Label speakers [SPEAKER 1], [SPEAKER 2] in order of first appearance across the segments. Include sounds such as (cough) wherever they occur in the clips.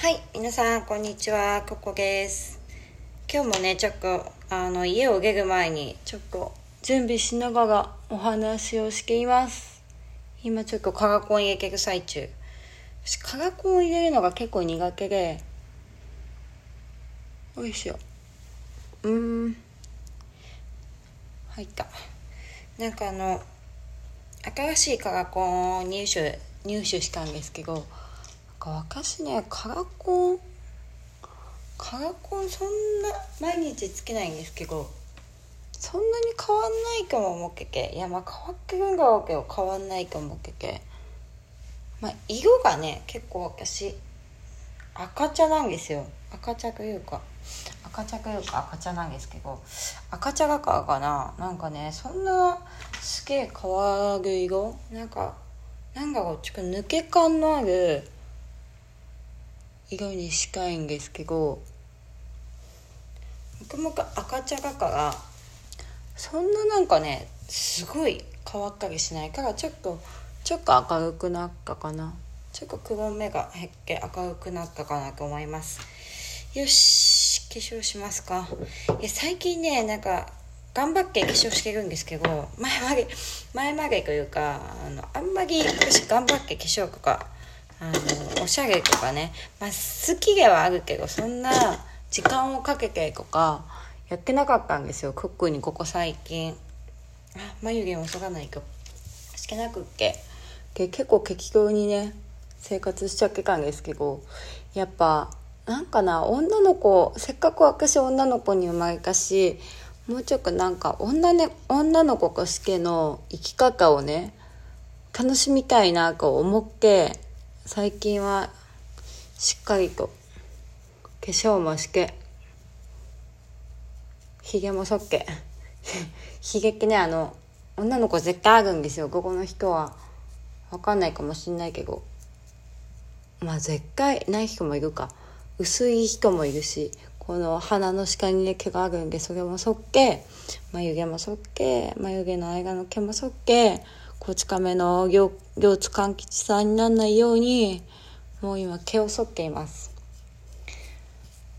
[SPEAKER 1] はい、皆さん、こんにちは。ここです。今日もね、ちょっと、あの、家を出る前に、ちょっと、準備しながらお話をしています。今、ちょっと、カラコン入れてる最中。私、カラコン入れるのが結構苦手で、よいしょ。うーん。入った。なんかあの、新しいカラコンを入手、入手したんですけど、か私ねカラコン。カラコンそんな毎日つけないんですけどそんなに変わんないかも思ってけいやまあ変わってるんだろうけど変わんないかも思ってけまあ色がね結構私赤茶なんですよ。赤茶というか赤茶というか赤茶なんですけど赤茶だからかな。なんかねそんなすげえ変わる色？なんかなんだろうちょっと抜け感のある色にしたいんですけどもくもく赤茶だからそんななんかねすごい変わったりしないからちょっとちょっと明るくなったかな。ちょっと黒目が減って明るくなったかなと思います。よし化粧しますか。いや最近ねなんか頑張って化粧してるんですけど前まで前までというかあのあんまり私頑張って化粧とかあのおしゃれとかね、まあ、好きではあるけどそんな時間をかけてとかやってなかったんですよ。特にここ最近。あ眉毛もそがないと。してなくっけで結構適当にね生活しちゃってたんですけどやっぱなんかな女の子せっかく私女の子に生まれたしもうちょっとなんか女,、ね、女の子としての生き方をね楽しみたいなと思って最近はしっかりと化粧もしてひげもそっけ (laughs) ひげってねあの女の子絶対あるんですよ。ここの人は。分かんないかもしんないけど。まあ絶対ない人もいるか。薄い人もいるしこの鼻の下に毛があるんでそれもそっけ眉毛もそっけ眉毛の間の毛もそっけこち亀の両両津勘吉さんにならないようにもう今毛を剃っています。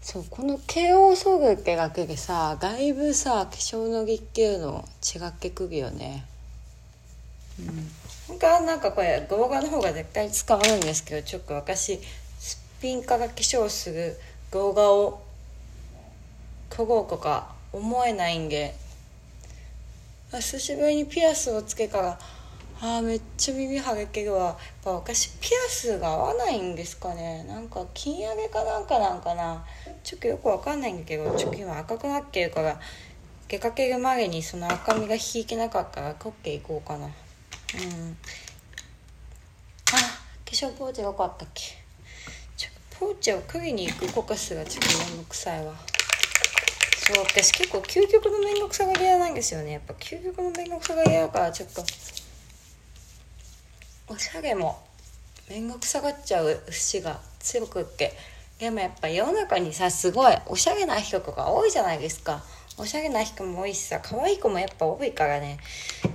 [SPEAKER 1] そうこの毛を剃るってだけでさだいぶさ化粧の儀っていうの違ってくるよね。うん。本当はなんかこれ動画の方が絶対使わるんですけどちょっと私すっぴんから化粧する動画を撮ろうとか思えないんで。久しぶりにピアスをつけからあーめっちゃ耳はげけるわ。やっぱ私ピアスが合わないんですかね。なんか金上げかなんかなんかな。ちょっとよくわかんないんだけどちょっと今赤くなってるから出かけるまでにその赤みが引いてなかったら取っていこうかな。うん。あ化粧ポーチがよかったっけ。ちょポーチを取りに行くコカスがちょっと面倒くさいわ。そう私結構究極の面倒くさがり屋なんですよね。やっぱ究極の面倒くさがり屋だからちょっとおしゃれも面倒くさがっちゃう節が強くって。でもやっぱ世の中にさすごいおしゃれな人とか多いじゃないですか。おしゃれな人も多いしさ可愛い子もやっぱ多いからね。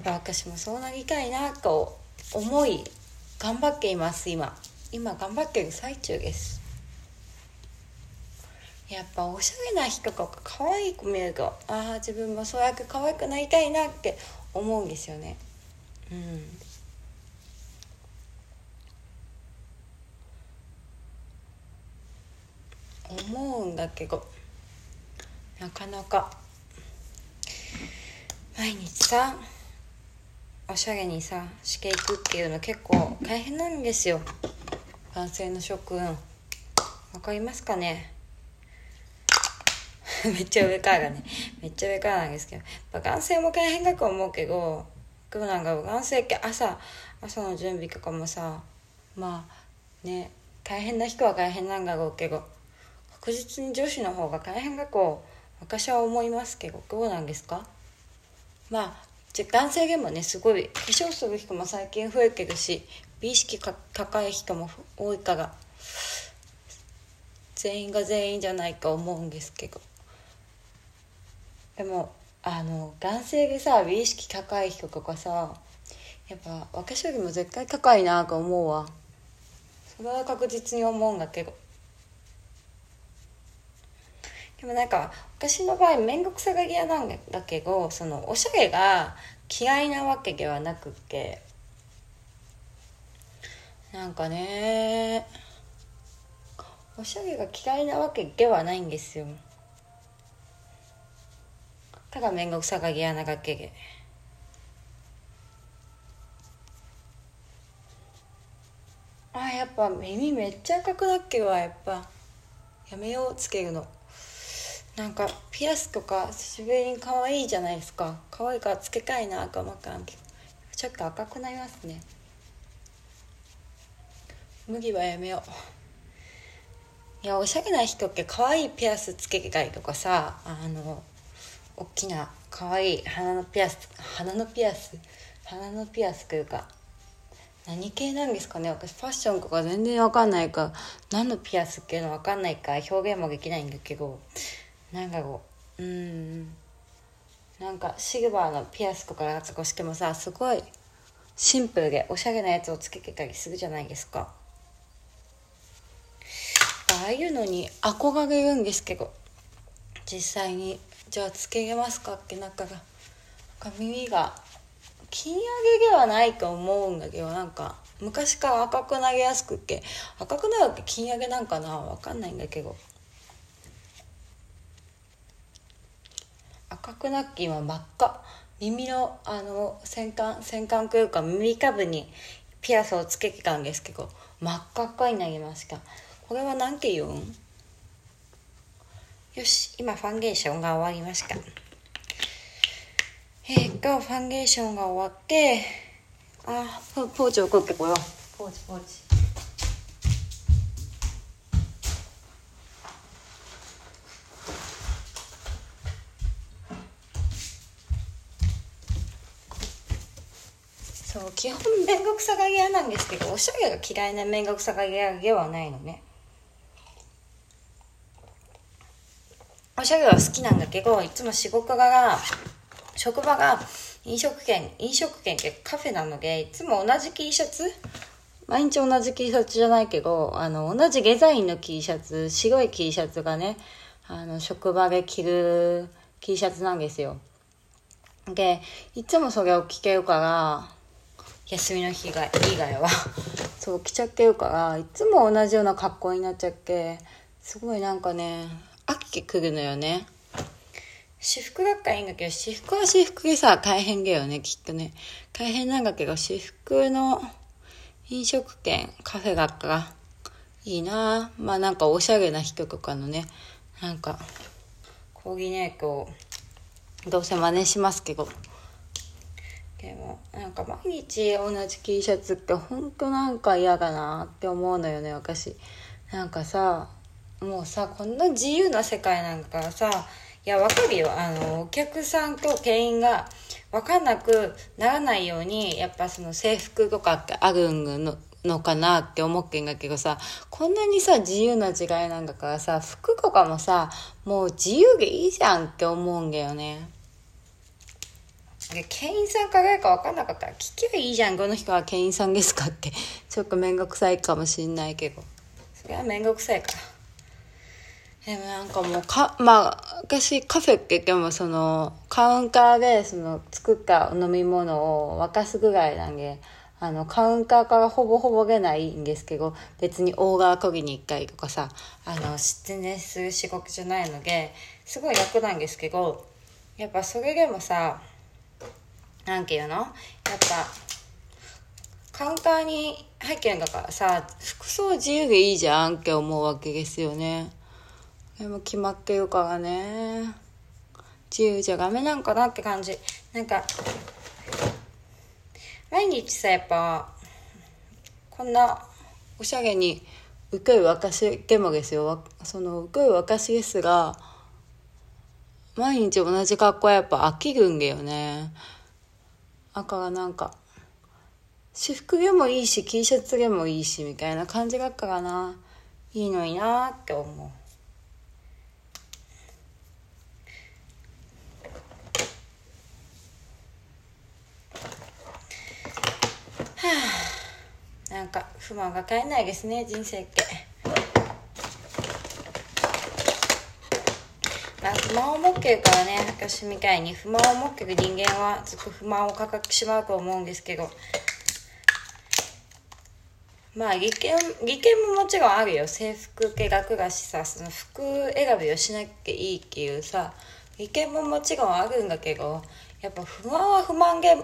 [SPEAKER 1] 私もそうなりたいなと思い頑張っています今。今頑張ってる最中です。やっぱおしゃれな人とか可愛い子見るとああ自分もそうやって可愛くなりたいなって思うんですよね。うん。思うんだけどなかなか毎日さおしゃれにさしていくっていうの結構大変なんですよ。男性の諸君。わかりますかね？(laughs) めっちゃ上からね。めっちゃ上からなんですけど。やっぱ男性も大変だと思うけどどうなんか男性って朝朝の準備とかもさまあね大変な人は大変なんだろうけど確実に女子の方が大変だと私は思いますけどどうなんですか？まあ男性でもねすごい化粧する人も最近増えてるし美意識高い人も多いから全員が全員じゃないか思うんですけど。でもあの男性でさ美意識高い人とかさやっぱ私よりも絶対高いなと思うわ。それは確実に思うんだけど。でもなんか私の場合面倒くさがり屋なんだけどそのおしゃれが嫌いなわけではなくって。なんかねおしゃれが嫌いなわけではないんですよ。ただ面倒くさがり屋なだけで。あやっぱ耳めっちゃ赤くなっけわやっぱ。やめようつけるの。なんかピアスとか久しぶりに可愛いじゃないですか。可愛いからつけたいな赤まかんちょっと赤くなりますね。麦はやめよう。いやおしゃれな人って可愛いピアスつけたりとかさあの大きな可愛い鼻のピアス鼻のピアス鼻のピアスというか何系なんですかね。私ファッションとか全然わかんないか何のピアスっていうのわかんないか表現もできないんだけどなんだろううんなんかシルバーのピアスとかが少してもさすごいシンプルでおしゃれなやつをつけてたりするじゃないですか。ああいうのに憧れるんですけど。実際にじゃあつけれますかって中が耳が金上げではないと思うんだけどなんか昔から赤くなりやすくって赤くなるって金上げなんかな分かんないんだけど。赤くなって今真っ赤。耳のあの先端先端というか耳たぶにピアスをつけてたんですけど真っ赤っかになりました。これは何て言うん？よし今ファンデーションが終わりました。えー、っとファンデーションが終わってあポポーチを取ってこよう。ポーチポーチ。そう基本面倒くさがり屋なんですけどおしゃれが嫌いな面倒くさがり屋ではないのねおしゃれは好きなんだけどいつも仕事柄職場が飲食店、飲食店ってカフェなので、いつも同じ T シャツ毎日同じ T シャツじゃないけど、あの、同じデザインの T シャツ、白い T シャツがね、あの、職場で着る T シャツなんですよ。で、いつもそれを着てるから、休みの日が、以外は (laughs) そう、着ちゃってるから、いつも同じような格好になっちゃって、すごいなんかね、飽きてくるのよね。私服だったらいいんだけど、私服は私服でさ、大変だよね、きっとね。大変なんだけど、私服の飲食店、カフェだったらいいなまあなんかおしゃれな人とかのね、なんか、コーディネートをどうせ真似しますけど。でも、なんか毎日同じ T シャツってほんとなんか嫌だなって思うのよね、私。なんかさ、もうさ、こんな自由な世界なんかさ、いや、わかるよ。あの、お客さんと店員が分かんなくならないように、やっぱその制服とかってあるののかなって思ってんだけどさ、こんなにさ、自由な時代なんだからさ、服とかもさ、もう自由でいいじゃんって思うんだよね。で店員さんか誰か分かんなかったら聞けばいいじゃんこの人は店員さんですかって。(laughs) ちょっと面倒くさいかもしんないけど。それは面倒くさいか。らでもなんかもうかまあ私カフェって言ってもそのカウンターでその作った飲み物を沸かすぐらいなんであのカウンターからほぼほぼ出ないんですけど別にオーガー研ぎに行ったりとかさあの全然する仕事じゃないのですごい楽なんですけどやっぱそれでもさなんていうの？やっぱカウンターに入ってるんだからさ服装自由でいいじゃんって思うわけですよね。でも決まってるからね。自由じゃダメなんかなって感じ。なんか毎日さやっぱこんなおしゃれに受ける私でもですよ。その受ける私ですが毎日同じ格好はやっぱ飽きるんだよね。だからなんか私服でもいいし T シャツでもいいしみたいな感じだからな。いいのになって思う。なんか不満が絶えないですね人生って。まあ不満を持ってるからね私みたいに。不満を持ってる人間はずっと不満を抱えてしまうと思うんですけど。まあ利権利権ももちろんあるよ。制服系楽だしさその服選びをしなきゃいいっていうさ利権ももちろんあるんだけどやっぱ不満は不満げ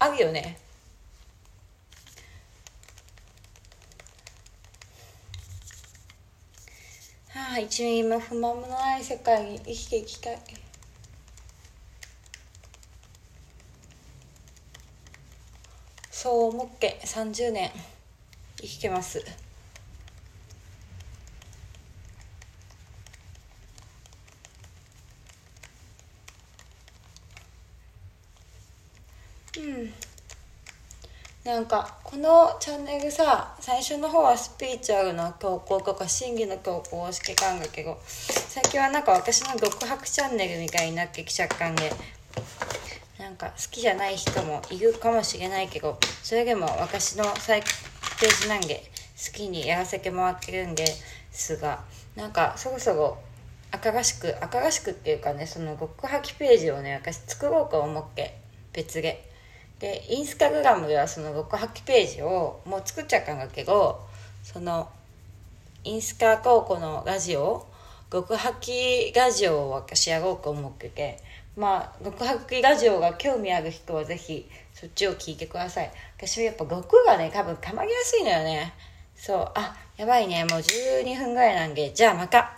[SPEAKER 1] あるよねはあ一ミリも不満もない世界に生きていきたいそう思って30年生きてます。うん。なんかこのチャンネルさ最初の方はスピーチュアルの投稿とか真偽の投稿をしてたんだけど最近はなんか私の独白チャンネルみたいになってきちゃったんでなんか好きじゃない人もいるかもしれないけどそれでも私の最ページなんで好きにやらせてもらってるんですがなんかそろそろ新しく新しくっていうかねその極破棄ページをね私作ろうと思って別で。でインスタグラムではその極破棄ページをもう作っちゃったんだけどそのインスタ高校のラジオ極破棄ラジオを私やろうと思っててまあ極破棄ラジオが興味ある人はぜひそっちを聞いてください。私はやっぱ極がね多分たまりやすいのよね。そうあやばいねもう12分ぐらいなんでじゃあまた。